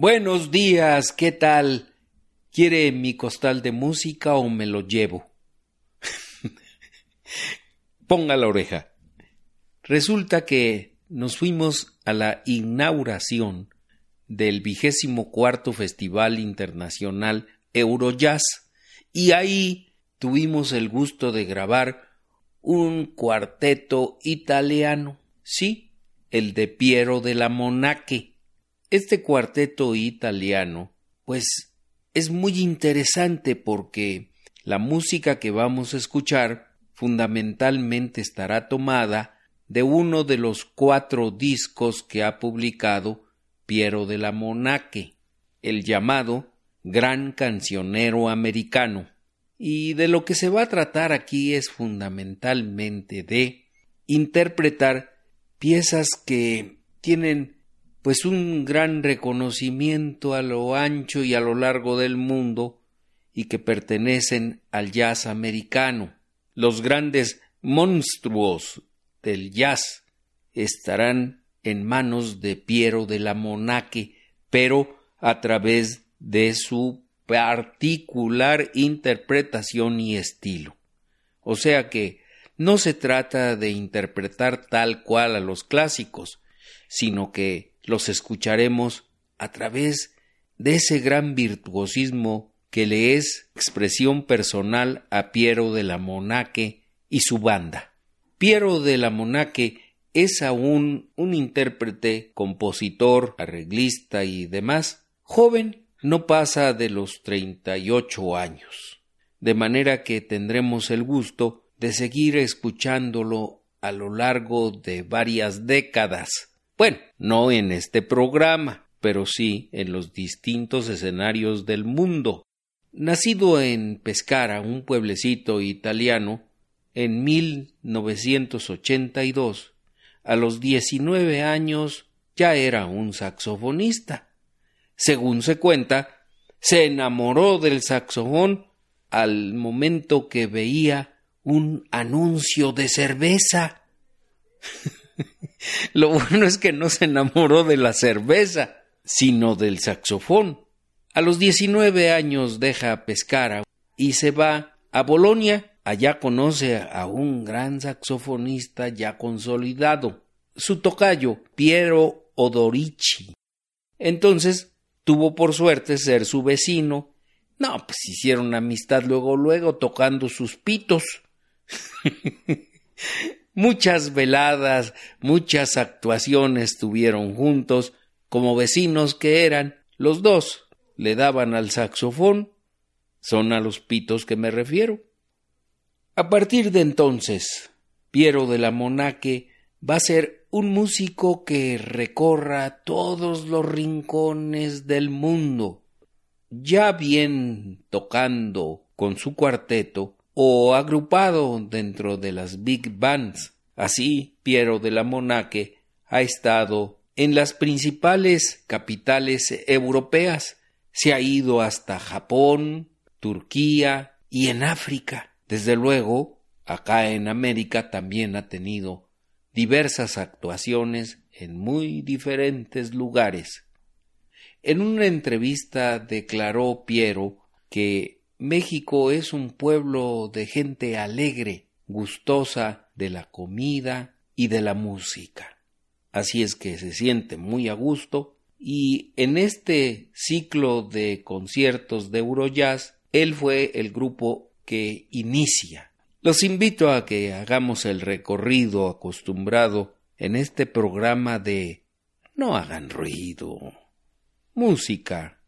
Buenos días, ¿qué tal? ¿Quiere mi costal de música o me lo llevo? Ponga la oreja. Resulta que nos fuimos a la inauguración del vigésimo cuarto Festival Internacional Eurojazz y ahí tuvimos el gusto de grabar un cuarteto italiano, sí, el de Piero de la Monaque este cuarteto italiano, pues es muy interesante porque la música que vamos a escuchar fundamentalmente estará tomada de uno de los cuatro discos que ha publicado Piero de la Monaque, el llamado Gran Cancionero Americano. Y de lo que se va a tratar aquí es fundamentalmente de interpretar piezas que tienen pues un gran reconocimiento a lo ancho y a lo largo del mundo y que pertenecen al jazz americano. Los grandes monstruos del jazz estarán en manos de Piero de la Monaque, pero a través de su particular interpretación y estilo. O sea que no se trata de interpretar tal cual a los clásicos, sino que los escucharemos a través de ese gran virtuosismo que le es expresión personal a Piero de la Monaque y su banda. Piero de la Monaque es aún un intérprete, compositor, arreglista y demás, joven, no pasa de los treinta y ocho años, de manera que tendremos el gusto de seguir escuchándolo a lo largo de varias décadas bueno, no en este programa, pero sí en los distintos escenarios del mundo. Nacido en Pescara, un pueblecito italiano, en 1982, a los 19 años ya era un saxofonista. Según se cuenta, se enamoró del saxofón al momento que veía un anuncio de cerveza. Lo bueno es que no se enamoró de la cerveza, sino del saxofón. A los 19 años deja Pescara y se va a Bolonia. Allá conoce a un gran saxofonista ya consolidado, su tocayo, Piero Odorici. Entonces tuvo por suerte ser su vecino. No, pues hicieron amistad luego, luego, tocando sus pitos. Muchas veladas, muchas actuaciones tuvieron juntos, como vecinos que eran, los dos le daban al saxofón, son a los pitos que me refiero. A partir de entonces, Piero de la Monaque va a ser un músico que recorra todos los rincones del mundo, ya bien tocando con su cuarteto, o agrupado dentro de las big bands. Así, Piero de la Monaque ha estado en las principales capitales europeas, se ha ido hasta Japón, Turquía y en África. Desde luego, acá en América también ha tenido diversas actuaciones en muy diferentes lugares. En una entrevista declaró Piero que México es un pueblo de gente alegre, gustosa de la comida y de la música. Así es que se siente muy a gusto y en este ciclo de conciertos de Eurojazz, él fue el grupo que inicia. Los invito a que hagamos el recorrido acostumbrado en este programa de No hagan ruido. Música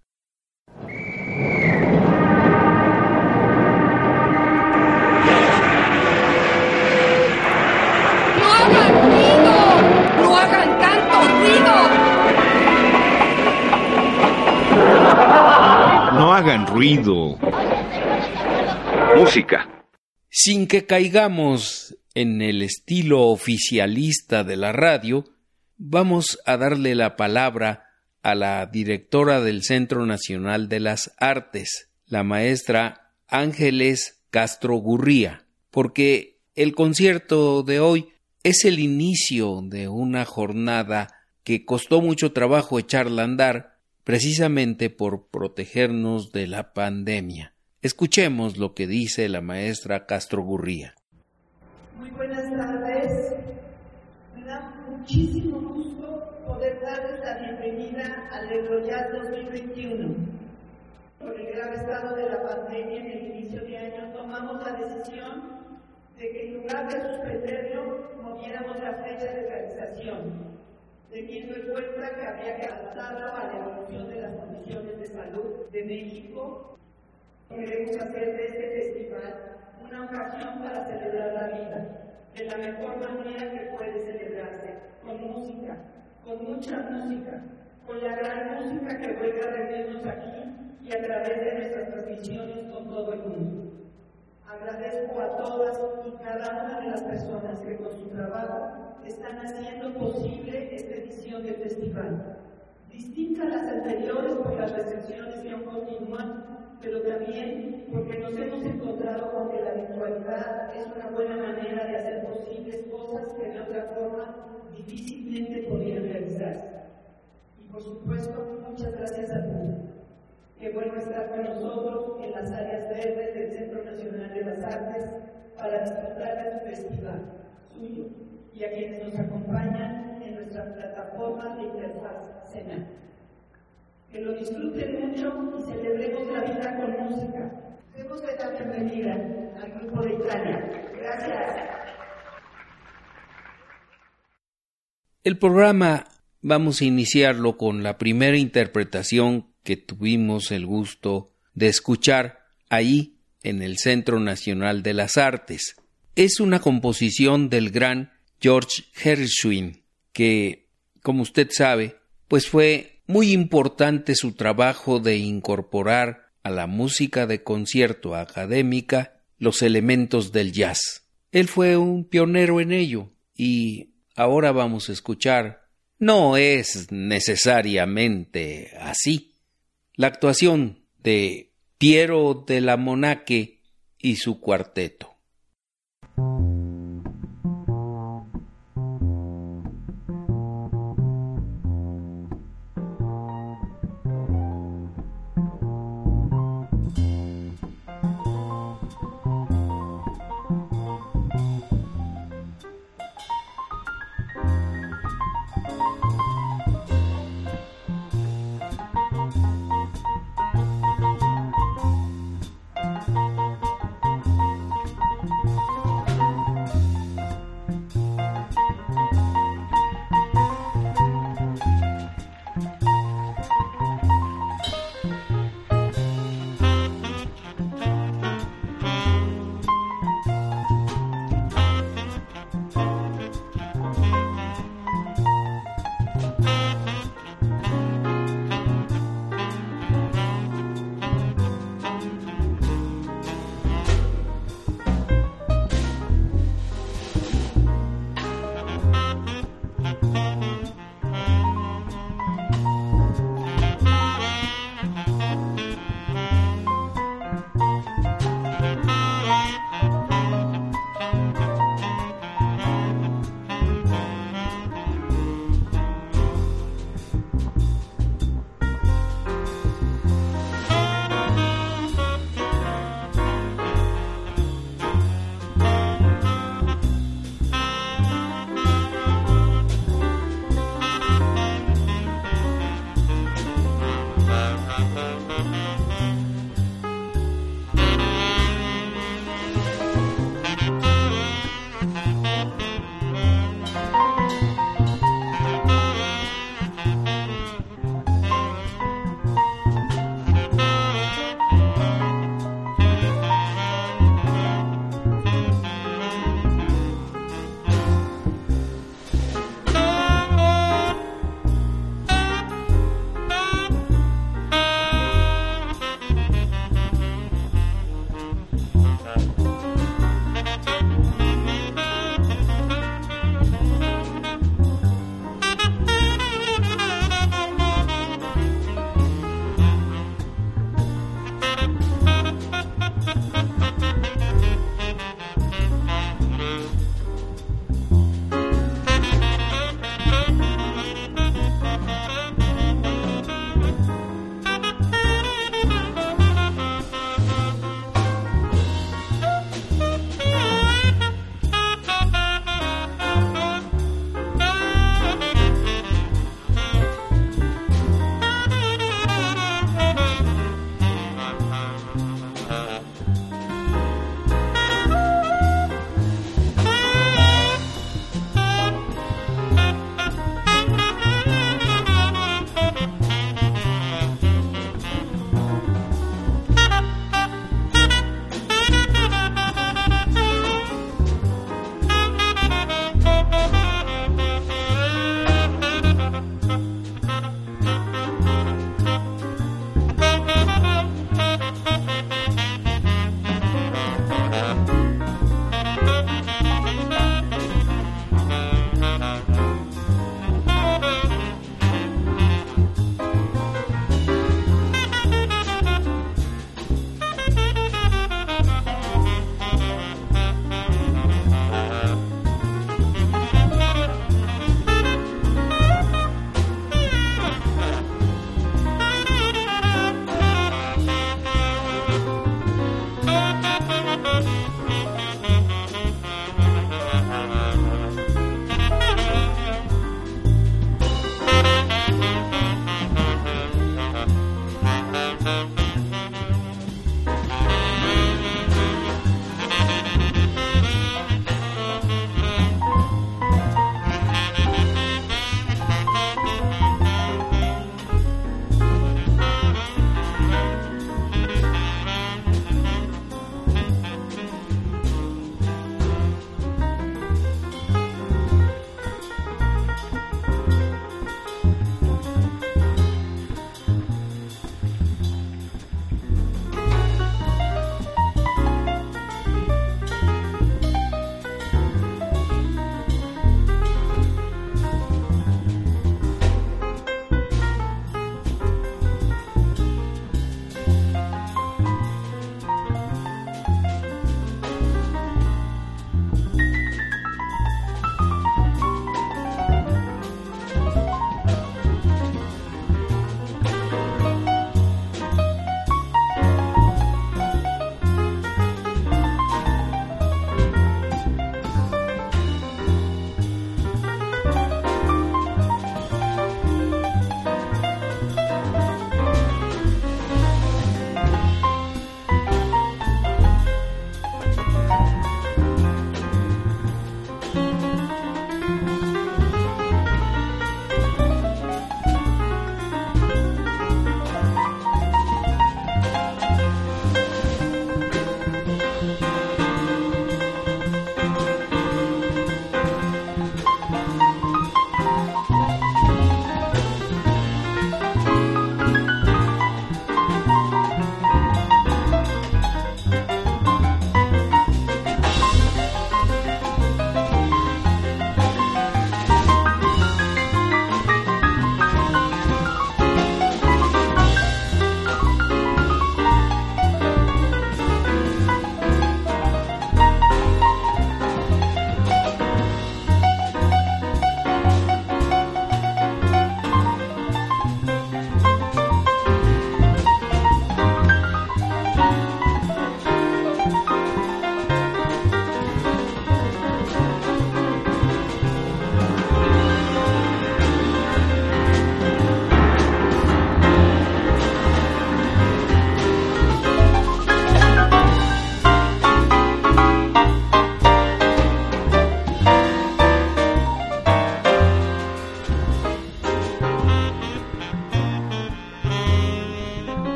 Hagan ruido. Música. Sin que caigamos en el estilo oficialista de la radio, vamos a darle la palabra a la directora del Centro Nacional de las Artes, la maestra Ángeles Castro Gurría, porque el concierto de hoy es el inicio de una jornada que costó mucho trabajo echarla a andar, precisamente por protegernos de la pandemia. Escuchemos lo que dice la maestra Castro Gurría. Muy buenas tardes. Me da muchísimo gusto poder darles la bienvenida al Eurojazz 2021. Por el grave estado de la pandemia en el inicio de año, tomamos la decisión de que en lugar de suspenderlo, moviéramos la fecha de realización, teniendo en cuenta que había que a la evolución de las condiciones de salud de México Queremos hacer de este festival una ocasión para celebrar la vida, de la mejor manera que puede celebrarse, con música, con mucha música, con la gran música que vuelve a reunirnos aquí y a través de nuestras transmisiones con todo el mundo. Agradezco a todas y cada una de las personas que con su trabajo están haciendo posible esta edición del festival. Distinta a las anteriores por las recepciones que aún continúan pero también porque nos hemos encontrado con que la virtualidad es una buena manera de hacer posibles cosas que de otra forma difícilmente podrían realizarse. Y por supuesto, muchas gracias a todos. Qué bueno estar con nosotros en las áreas verdes del Centro Nacional de las Artes para disfrutar de su festival suyo y a quienes nos acompañan en nuestra plataforma de interfaz que lo disfruten mucho y celebremos la vida con música. Demos la bienvenida al grupo de Italia. Gracias. El programa vamos a iniciarlo con la primera interpretación que tuvimos el gusto de escuchar ahí en el Centro Nacional de las Artes. Es una composición del gran George Gershwin, que, como usted sabe, pues fue muy importante su trabajo de incorporar a la música de concierto académica los elementos del jazz. Él fue un pionero en ello y ahora vamos a escuchar no es necesariamente así. La actuación de Piero de la Monaque y su cuarteto.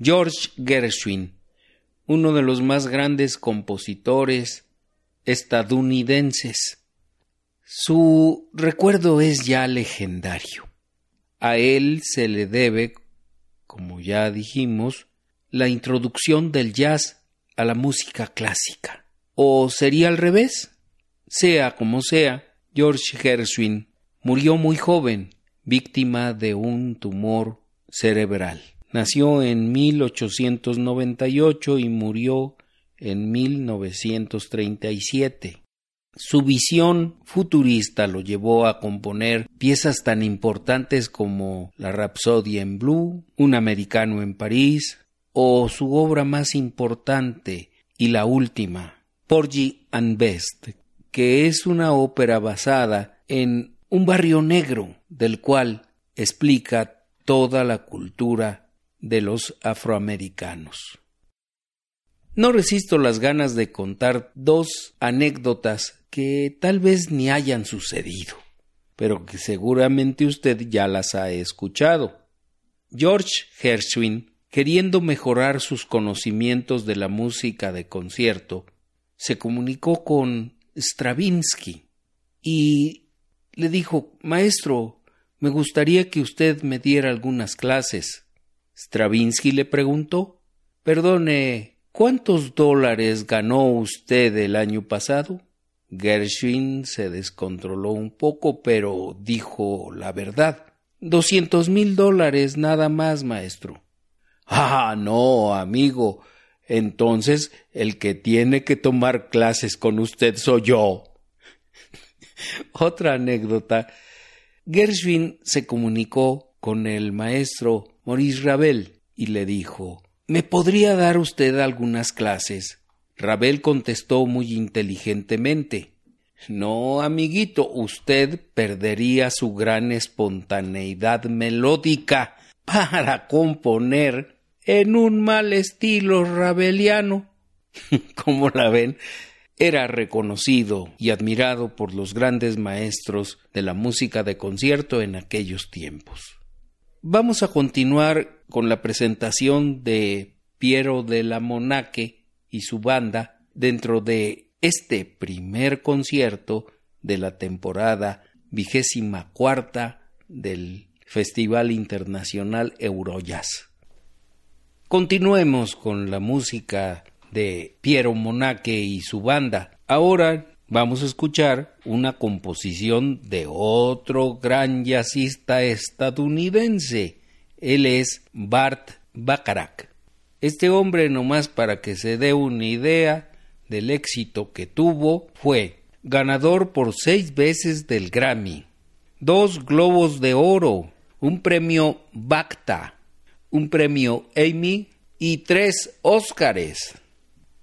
George Gershwin, uno de los más grandes compositores estadounidenses. Su recuerdo es ya legendario. A él se le debe, como ya dijimos, la introducción del jazz a la música clásica. ¿O sería al revés? Sea como sea, George Gershwin murió muy joven, víctima de un tumor cerebral. Nació en 1898 y murió en 1937. Su visión futurista lo llevó a componer piezas tan importantes como La Rapsodia en Blue, Un americano en París, o su obra más importante y la última, Porgy and Best, que es una ópera basada en un barrio negro del cual explica toda la cultura de los afroamericanos. No resisto las ganas de contar dos anécdotas que tal vez ni hayan sucedido, pero que seguramente usted ya las ha escuchado. George Gershwin, queriendo mejorar sus conocimientos de la música de concierto, se comunicó con Stravinsky y le dijo Maestro, me gustaría que usted me diera algunas clases. Stravinsky le preguntó Perdone, ¿cuántos dólares ganó usted el año pasado? Gershwin se descontroló un poco, pero dijo la verdad. Doscientos mil dólares nada más, maestro. Ah, no, amigo. Entonces el que tiene que tomar clases con usted soy yo. Otra anécdota. Gershwin se comunicó con el maestro Maurice Ravel y le dijo ¿Me podría dar usted algunas clases? Ravel contestó muy inteligentemente No, amiguito, usted perdería su gran espontaneidad melódica para componer en un mal estilo rabeliano. Como la ven, era reconocido y admirado por los grandes maestros de la música de concierto en aquellos tiempos. Vamos a continuar con la presentación de Piero de la Monaque y su banda dentro de este primer concierto de la temporada vigésima cuarta del Festival Internacional Eurojazz. Continuemos con la música de Piero Monaque y su banda. Ahora vamos a escuchar una composición de otro gran jazzista estadounidense. Él es Bart Bacharach. Este hombre, nomás para que se dé una idea del éxito que tuvo, fue ganador por seis veces del Grammy, dos globos de oro, un premio BACTA, un premio Emmy y tres Óscares.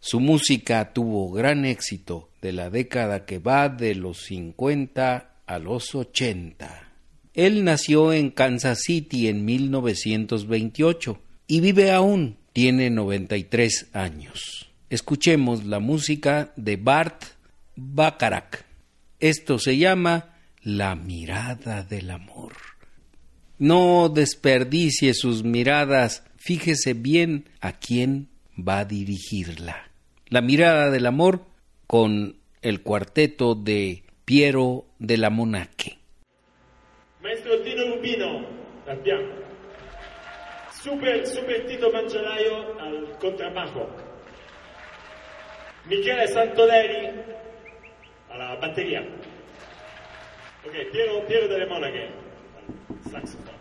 Su música tuvo gran éxito de la década que va de los 50 a los 80. Él nació en Kansas City en 1928 y vive aún, tiene 93 años. Escuchemos la música de Bart Bacharach. Esto se llama La mirada del amor. No desperdicie sus miradas, fíjese bien a quién va a dirigirla. La mirada del amor con el cuarteto de Piero de la Monache. Maestro Tino al piano. Super, super Tito Mangialaio al contrabajo. Michele Santoleri alla batteria. Ok, Piero, Piero delle Monache al saxofono.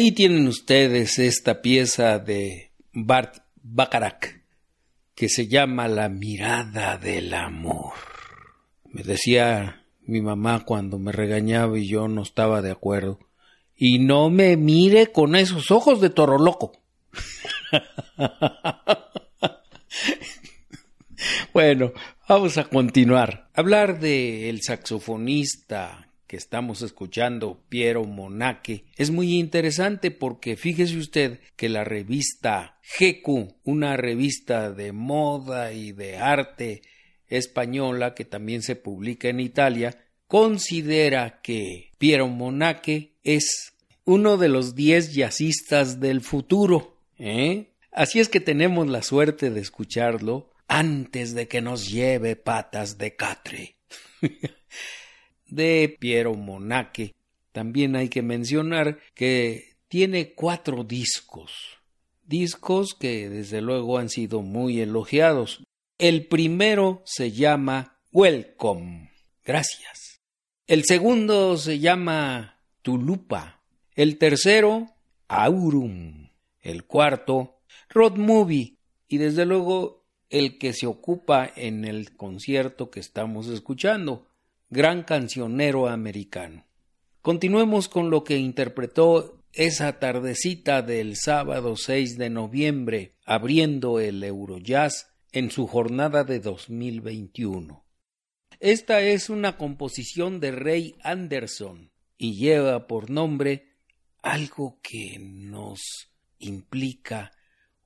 Ahí tienen ustedes esta pieza de Bart Bacharach que se llama La mirada del amor. Me decía mi mamá cuando me regañaba y yo no estaba de acuerdo. Y no me mire con esos ojos de toro loco. bueno, vamos a continuar. Hablar del saxofonista que estamos escuchando, Piero Monaque, es muy interesante porque fíjese usted que la revista GQ, una revista de moda y de arte española que también se publica en Italia, considera que Piero Monaque es uno de los diez jazzistas del futuro. ¿eh? Así es que tenemos la suerte de escucharlo antes de que nos lleve patas de catre. de Piero Monaque. También hay que mencionar que tiene cuatro discos, discos que desde luego han sido muy elogiados. El primero se llama Welcome, gracias. El segundo se llama Tulupa. El tercero, Aurum. El cuarto, Road Movie. Y desde luego el que se ocupa en el concierto que estamos escuchando, gran cancionero americano. Continuemos con lo que interpretó esa tardecita del sábado 6 de noviembre, abriendo el Eurojazz en su jornada de 2021. Esta es una composición de Ray Anderson y lleva por nombre algo que nos implica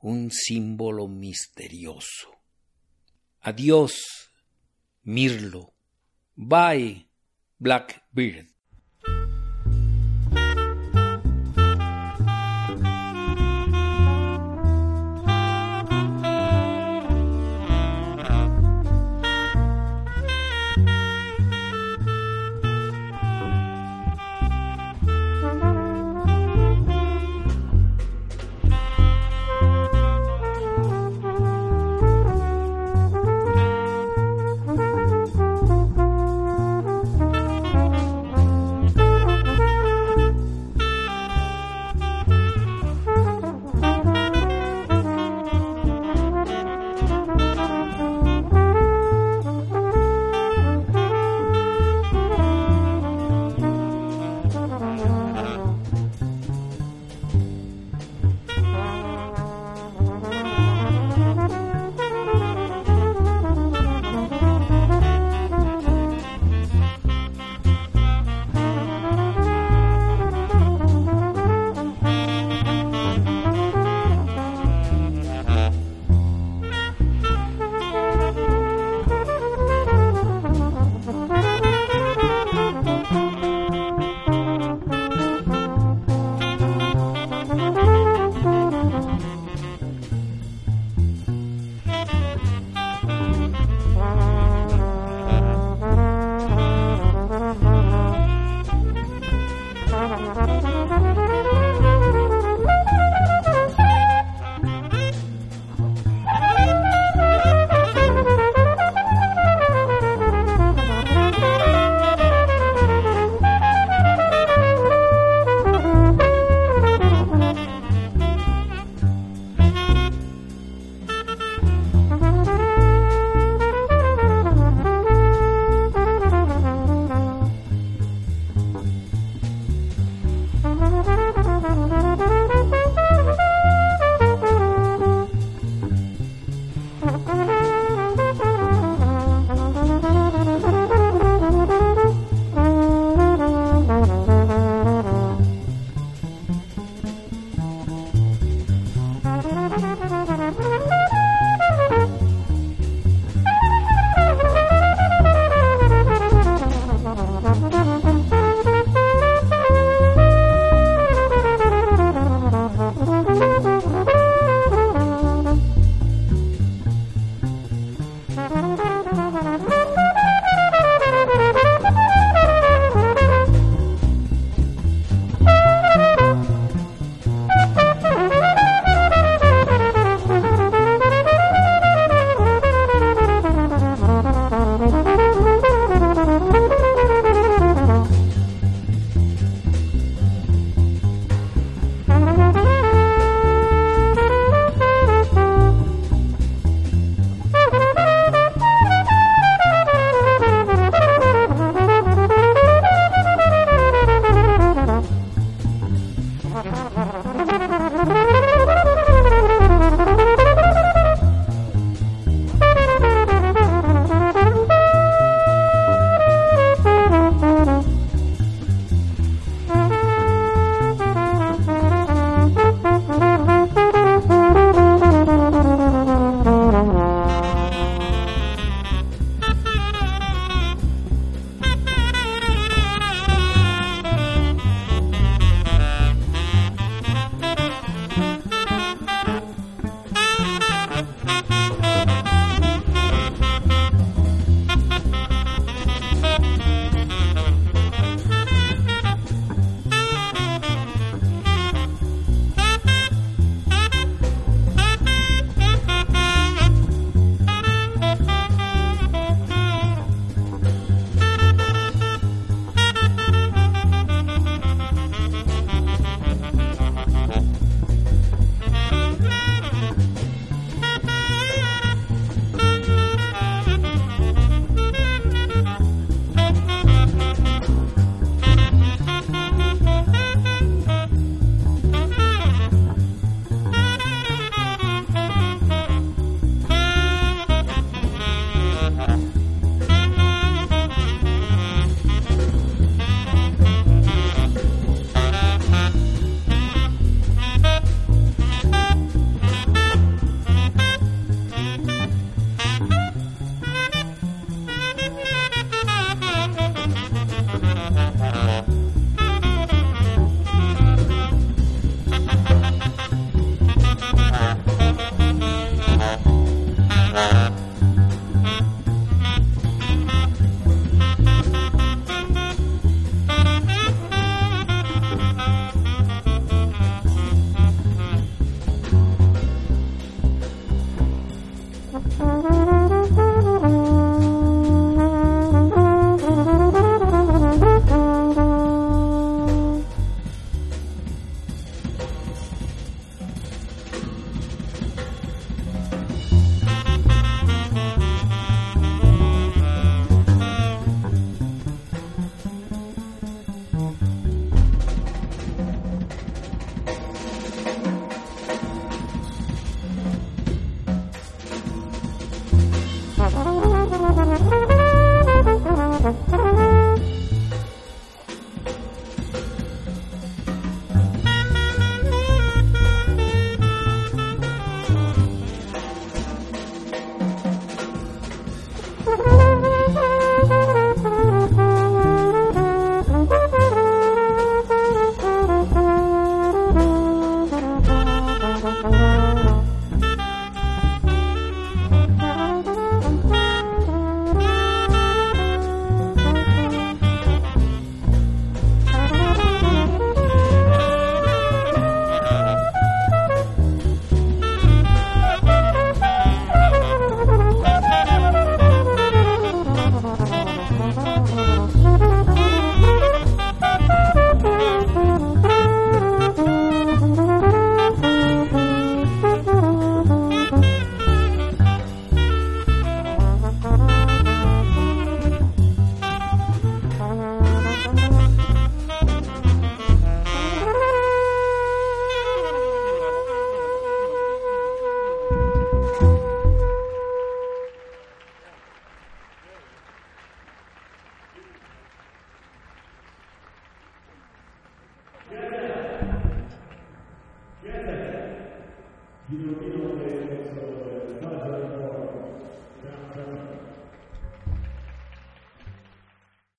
un símbolo misterioso. Adiós, Mirlo. by Blackbeard.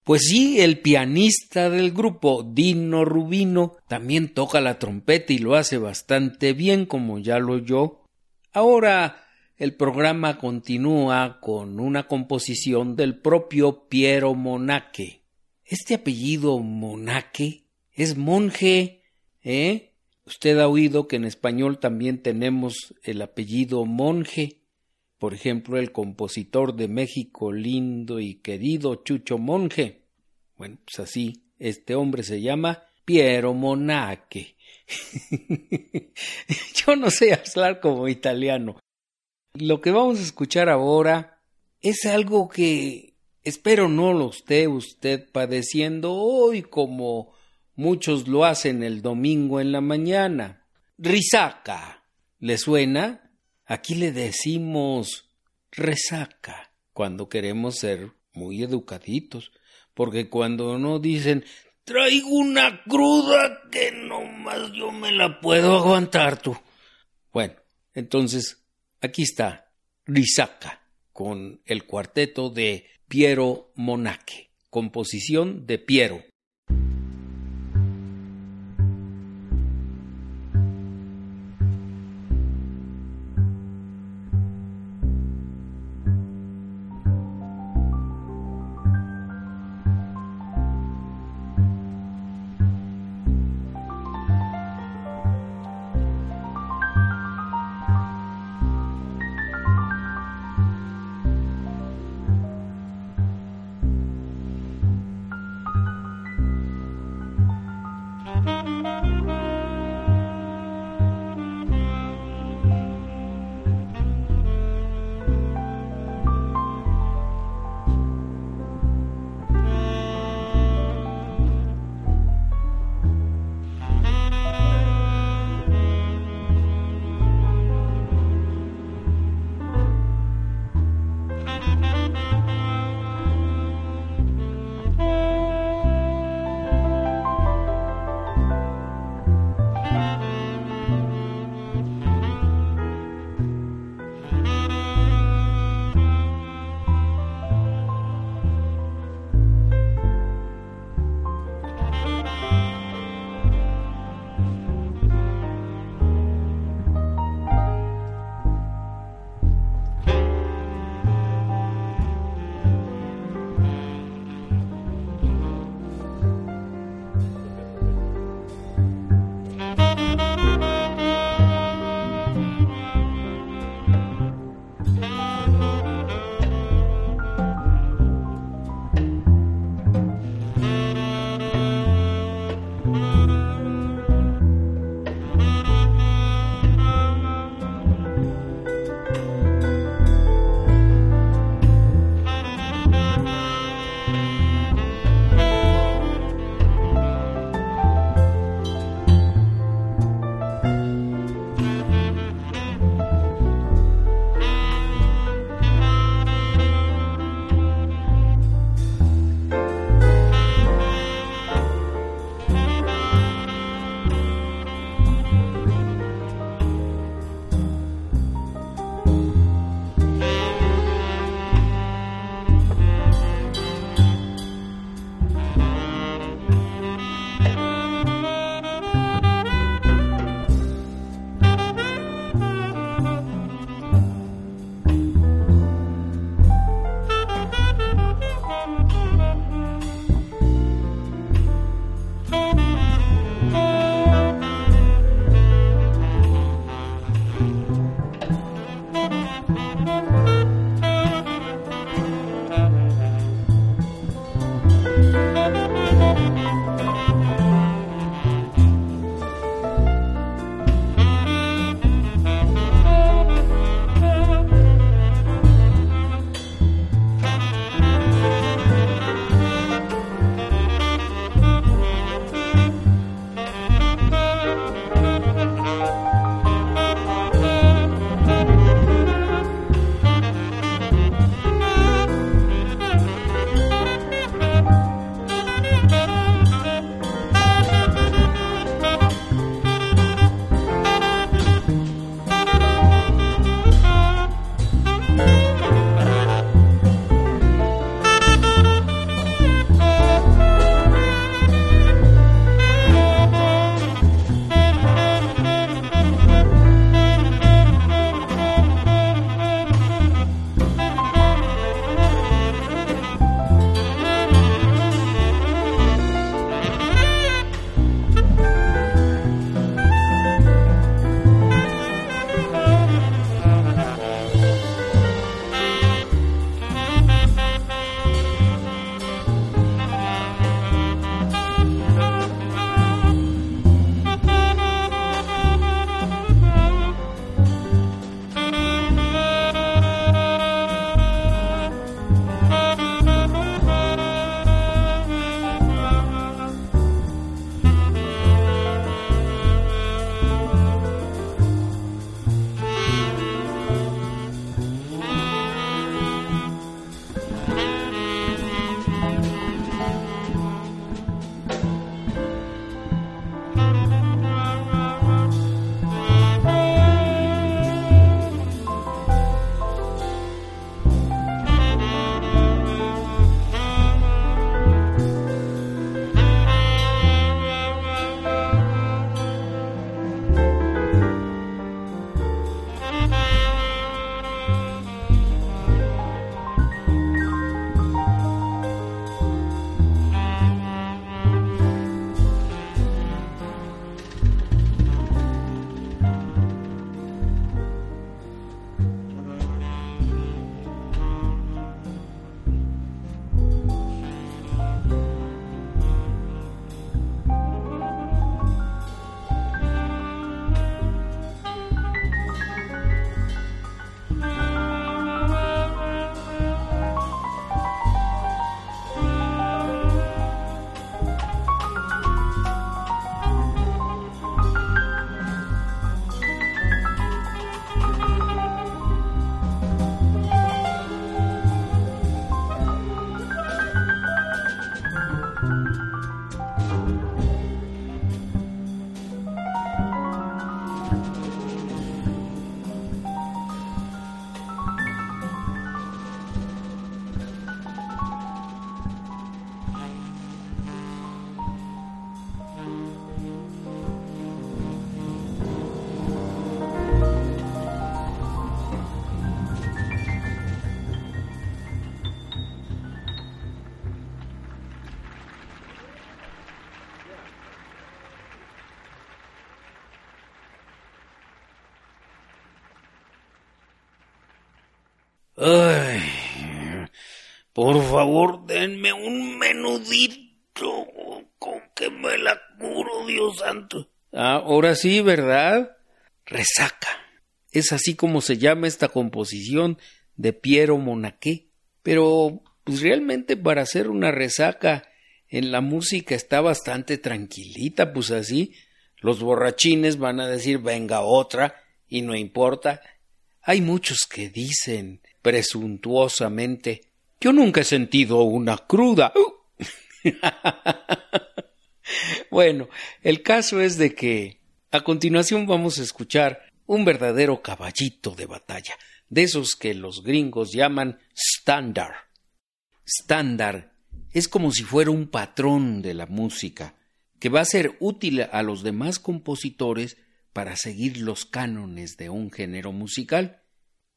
Pues sí, el pianista del grupo, Dino Rubino, también toca la trompeta y lo hace bastante bien, como ya lo oyó. Ahora el programa continúa con una composición del propio Piero Monache. Este apellido Monache es monje, ¿eh? Usted ha oído que en español también tenemos el apellido monje. Por ejemplo, el compositor de México lindo y querido Chucho Monje. Bueno, pues así, este hombre se llama Piero Monache. Yo no sé hablar como italiano. Lo que vamos a escuchar ahora es algo que espero no lo esté usted padeciendo hoy como muchos lo hacen el domingo en la mañana. Risaca. ¿Le suena? Aquí le decimos resaca cuando queremos ser muy educaditos, porque cuando no dicen traigo una cruda que no más yo me la puedo aguantar tú. Bueno, entonces aquí está Risaca con el cuarteto de Piero Monaque, composición de Piero. Favor, denme un menudito con que me la curo, Dios santo. Ah, ahora sí, ¿verdad? Resaca. Es así como se llama esta composición de Piero Monaqué. Pero, pues realmente para hacer una resaca en la música está bastante tranquilita, pues así los borrachines van a decir venga otra y no importa. Hay muchos que dicen presuntuosamente yo nunca he sentido una cruda. bueno, el caso es de que a continuación vamos a escuchar un verdadero caballito de batalla, de esos que los gringos llaman standard. Standard es como si fuera un patrón de la música, que va a ser útil a los demás compositores para seguir los cánones de un género musical.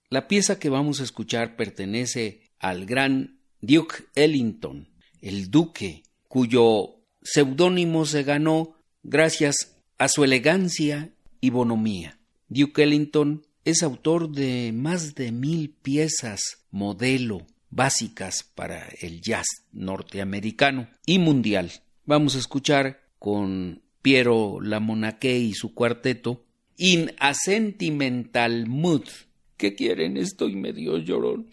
La pieza que vamos a escuchar pertenece al gran Duke Ellington, el duque, cuyo seudónimo se ganó gracias a su elegancia y bonomía. Duke Ellington es autor de más de mil piezas modelo básicas para el jazz norteamericano y mundial. Vamos a escuchar con Piero Lamonaque y su cuarteto In a Sentimental Mood. ¿Qué quieren? Estoy medio llorón.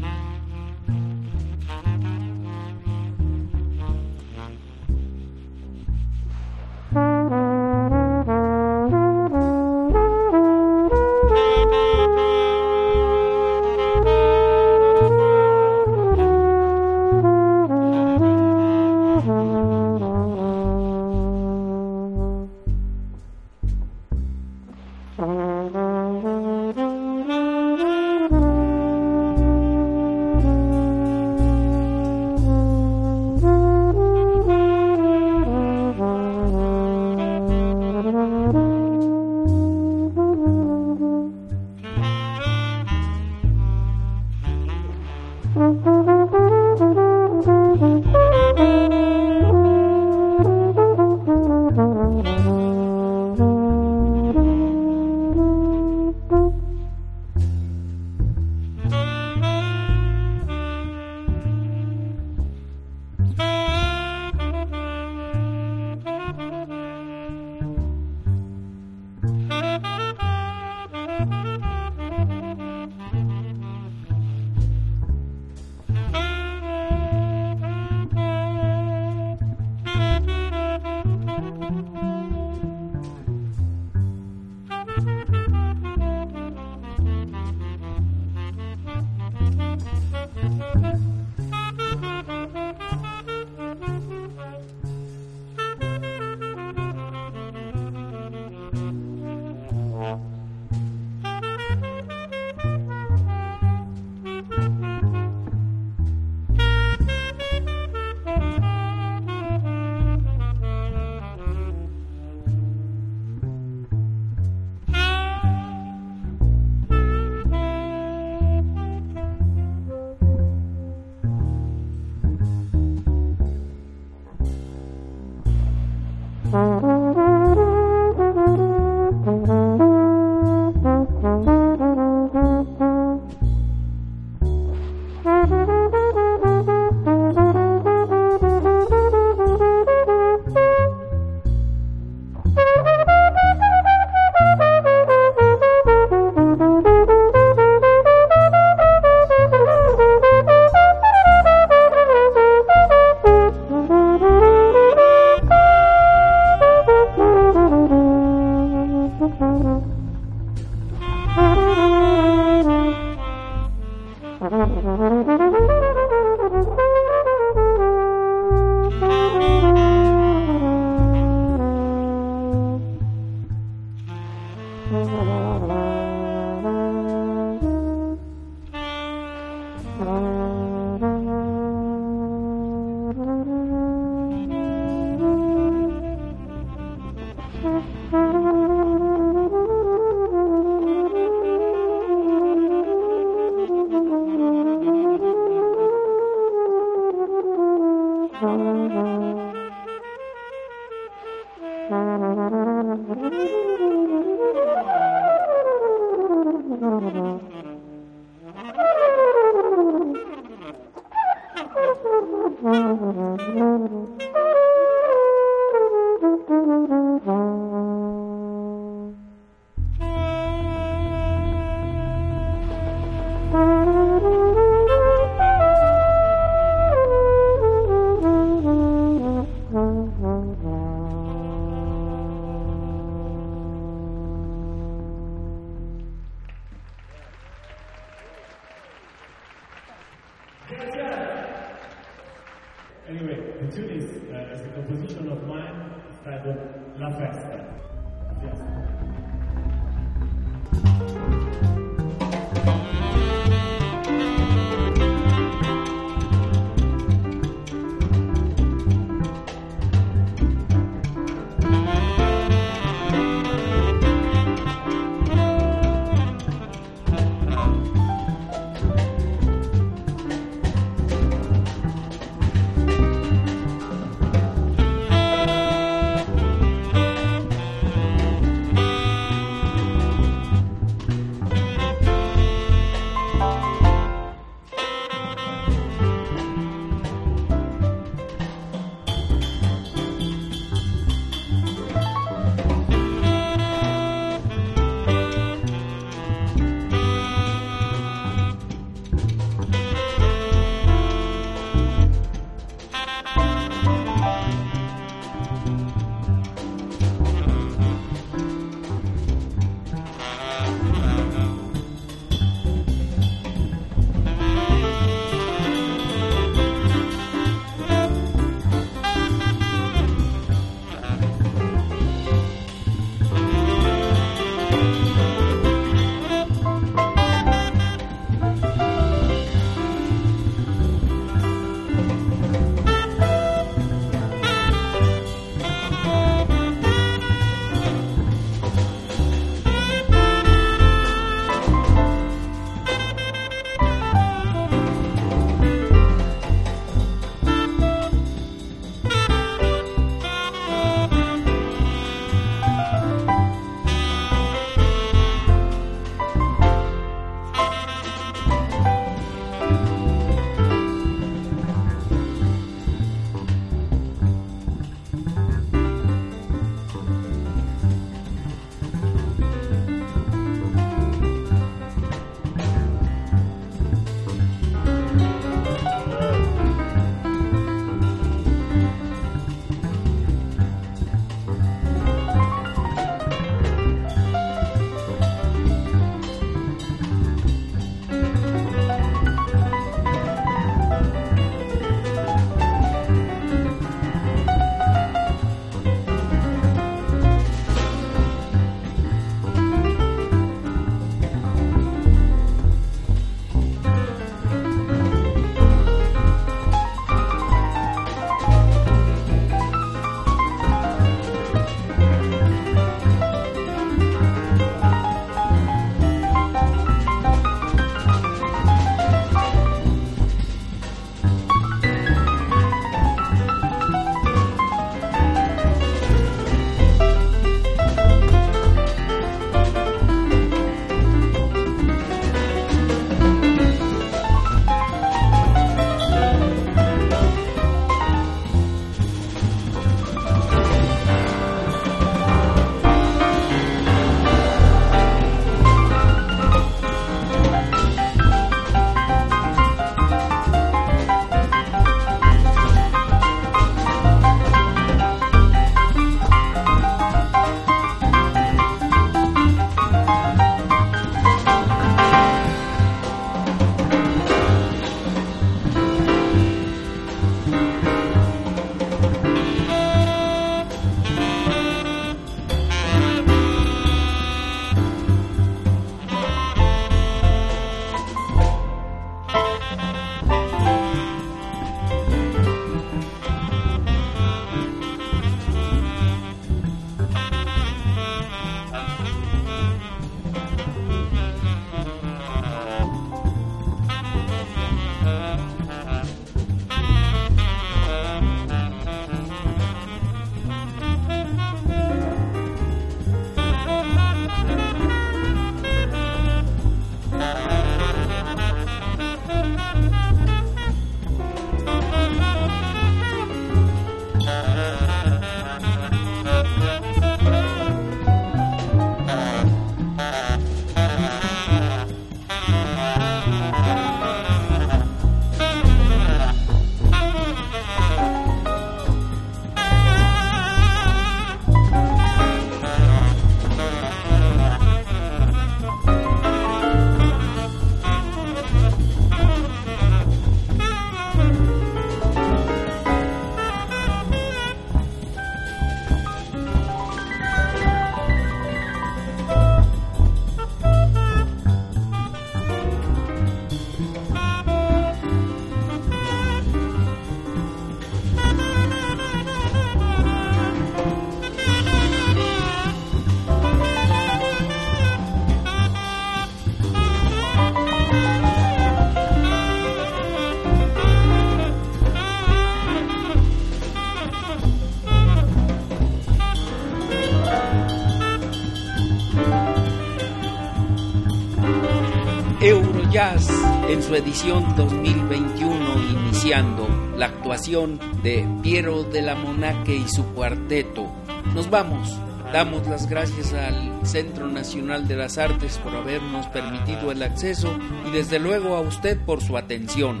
Su edición 2021 iniciando la actuación de Piero de la Monaque y su cuarteto. Nos vamos. Damos las gracias al Centro Nacional de las Artes por habernos permitido el acceso y desde luego a usted por su atención.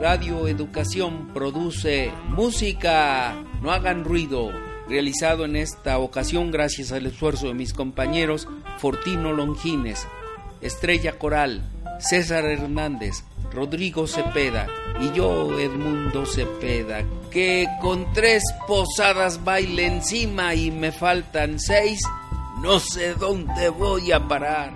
Radio Educación produce música, no hagan ruido, realizado en esta ocasión gracias al esfuerzo de mis compañeros Fortino Longines, Estrella Coral, César Hernández, Rodrigo Cepeda y yo, Edmundo Cepeda, que con tres posadas baile encima y me faltan seis, no sé dónde voy a parar.